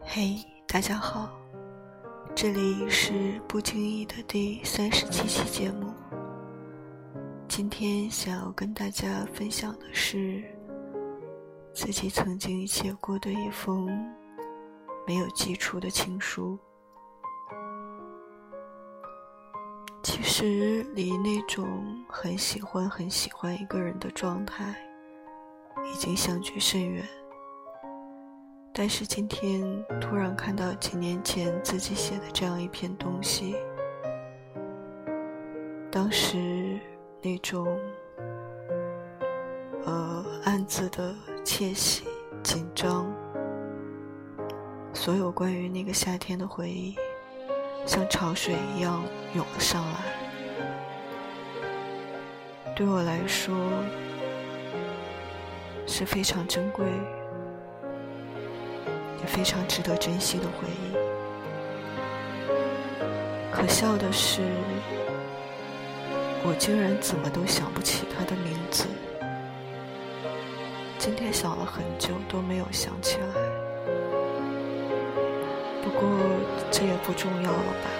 嘿，大家好，这里是不经意的第三十七期节目。今天想要跟大家分享的是自己曾经写过的一封没有寄出的情书。其实离那种很喜欢很喜欢一个人的状态已经相距甚远，但是今天突然看到几年前自己写的这样一篇东西，当时那种呃暗自的窃喜、紧张，所有关于那个夏天的回忆。像潮水一样涌了上来，对我来说是非常珍贵、也非常值得珍惜的回忆。可笑的是，我竟然怎么都想不起他的名字。今天想了很久都没有想起来。不过这也不重要了吧？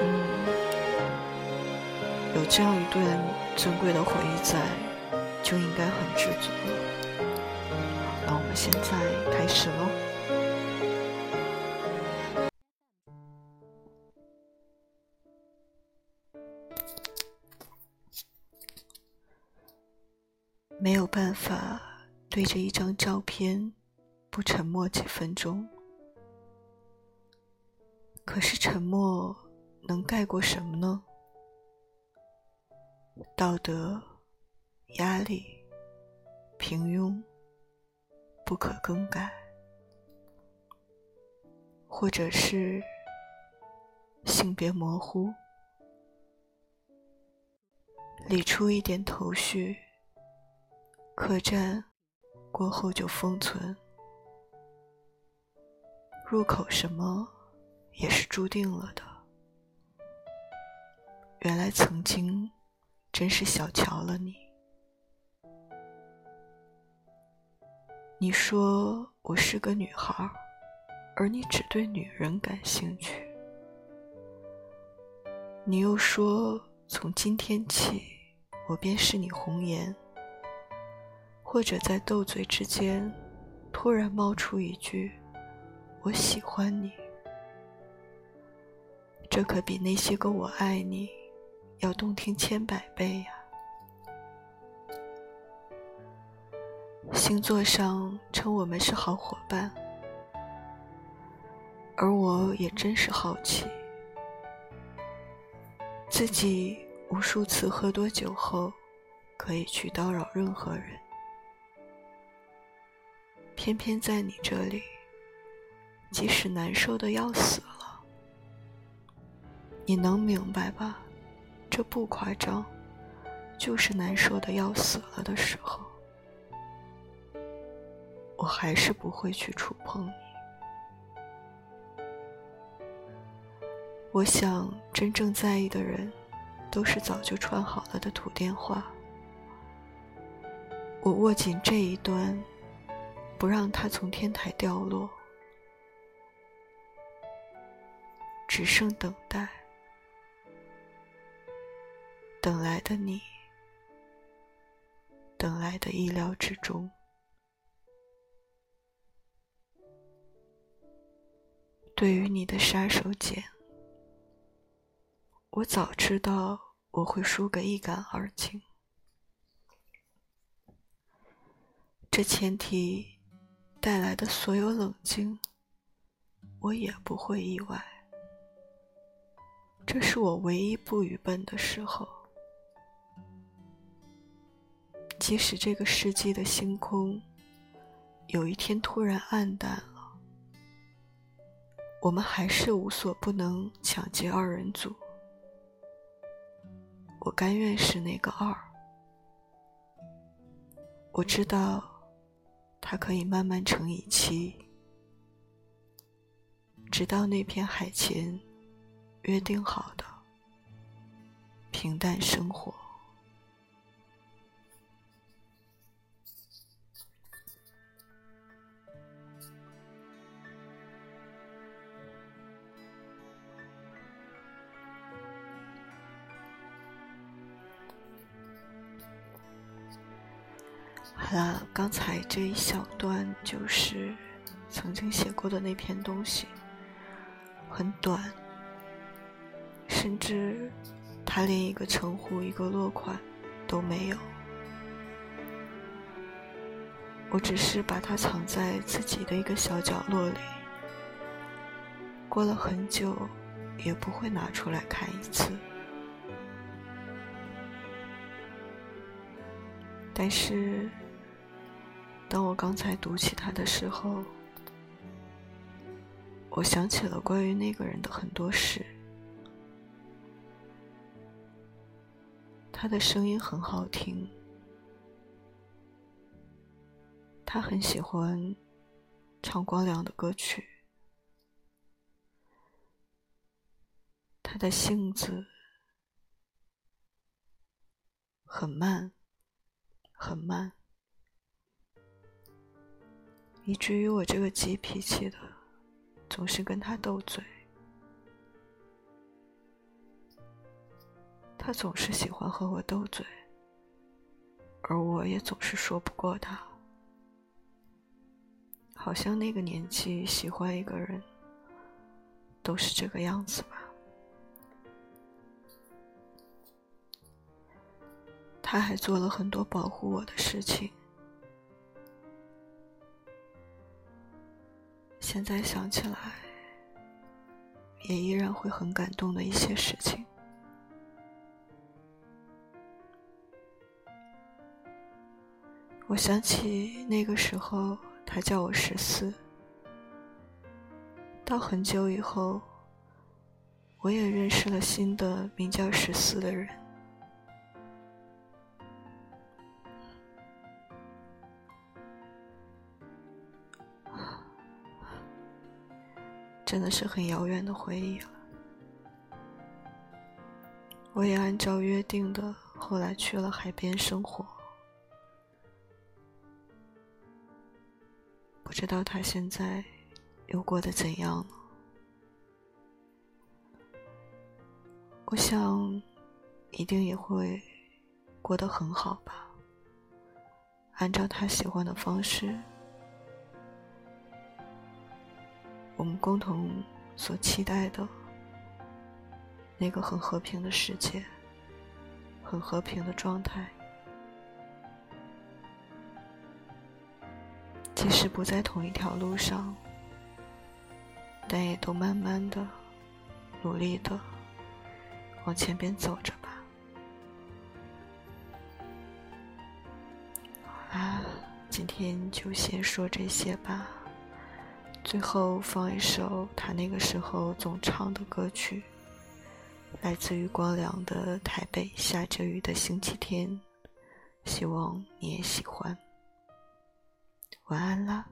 嗯，有这样一段珍贵的回忆在，就应该很知足了。那我们现在开始喽。没有办法对着一张照片。不沉默几分钟，可是沉默能盖过什么呢？道德、压力、平庸、不可更改，或者是性别模糊，理出一点头绪，客栈过后就封存。入口什么也是注定了的。原来曾经真是小瞧了你。你说我是个女孩，而你只对女人感兴趣。你又说从今天起，我便是你红颜。或者在斗嘴之间，突然冒出一句。我喜欢你，这可比那些个“我爱你”要动听千百倍呀。星座上称我们是好伙伴，而我也真是好奇，自己无数次喝多酒后，可以去叨扰任何人，偏偏在你这里。即使难受的要死了，你能明白吧？这不夸张，就是难受的要死了的时候，我还是不会去触碰你。我想，真正在意的人，都是早就串好了的土电话。我握紧这一端，不让它从天台掉落。只剩等待，等来的你，等来的意料之中。对于你的杀手锏，我早知道我会输个一干二净。这前提带来的所有冷静，我也不会意外。这是我唯一不愚笨的时候。即使这个世纪的星空有一天突然暗淡，我们还是无所不能抢劫二人组。我甘愿是那个二。我知道，它可以慢慢乘以七，直到那片海前。约定好的平淡生活。好啦，刚才这一小段就是曾经写过的那篇东西，很短，甚至他连一个称呼、一个落款都没有。我只是把它藏在自己的一个小角落里，过了很久也不会拿出来看一次。但是，当我刚才读起他的时候，我想起了关于那个人的很多事。他的声音很好听。他很喜欢唱光良的歌曲。他的性子很慢，很慢，以至于我这个急脾气的总是跟他斗嘴。他总是喜欢和我斗嘴，而我也总是说不过他。好像那个年纪喜欢一个人，都是这个样子吧。他还做了很多保护我的事情，现在想起来，也依然会很感动的一些事情。我想起那个时候。他叫我十四，到很久以后，我也认识了新的名叫十四的人，真的是很遥远的回忆了。我也按照约定的，后来去了海边生活。不知道他现在又过得怎样了？我想，一定也会过得很好吧。按照他喜欢的方式，我们共同所期待的那个很和平的世界，很和平的状态。即使不在同一条路上，但也都慢慢的、努力的往前边走着吧。好啦，今天就先说这些吧。最后放一首他那个时候总唱的歌曲，来自于光良的《台北下着雨的星期天》，希望你也喜欢。晚安啦。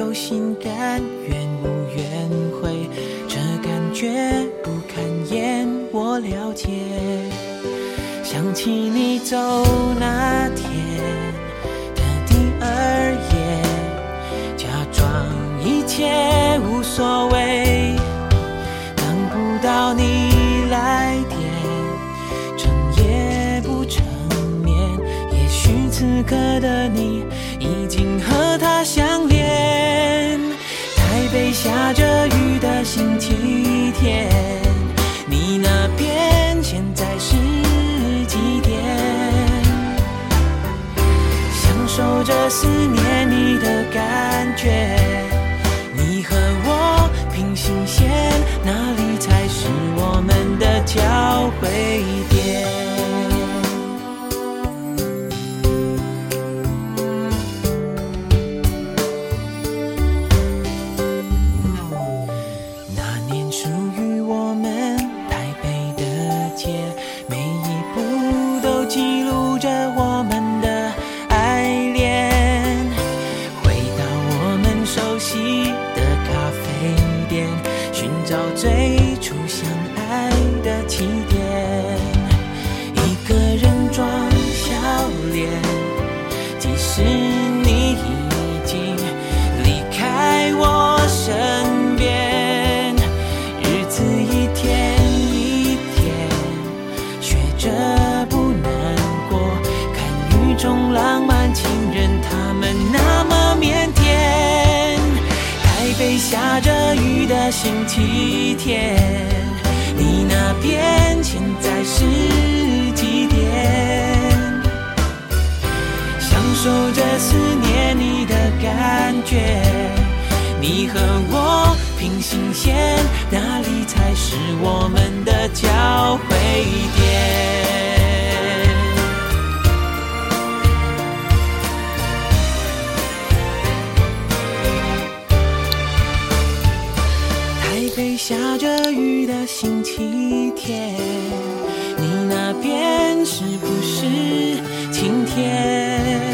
有，心甘愿无怨悔，这感觉不堪言，我了解。想起你走那天的第二夜，假装一切无所谓，等不到你来电。整夜不成眠。也许此刻的你已经和他相。下着雨的星期天，你那边现在是几点？享受着思念你的感觉。你和我平行线，下着雨的星期天，你那边现在是几点？享受着思念你的感觉，你和我平行线，哪里才是我们的交汇点？下着雨的星期天，你那边是不是晴天？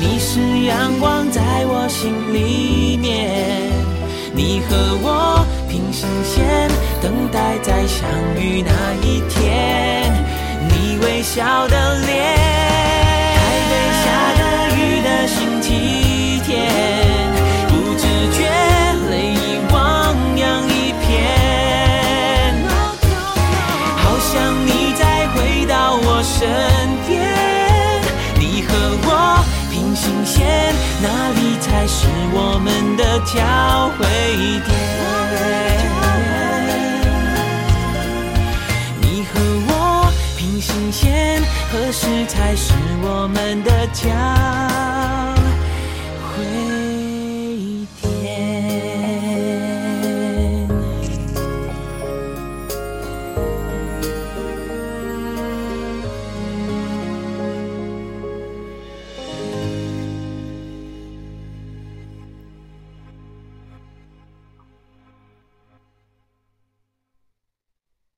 你是阳光在我心里面，你和我平行线，等待再相遇那一天。你微笑的脸，哪里才是我们的交汇点？你和我平行线，何时才是我们的家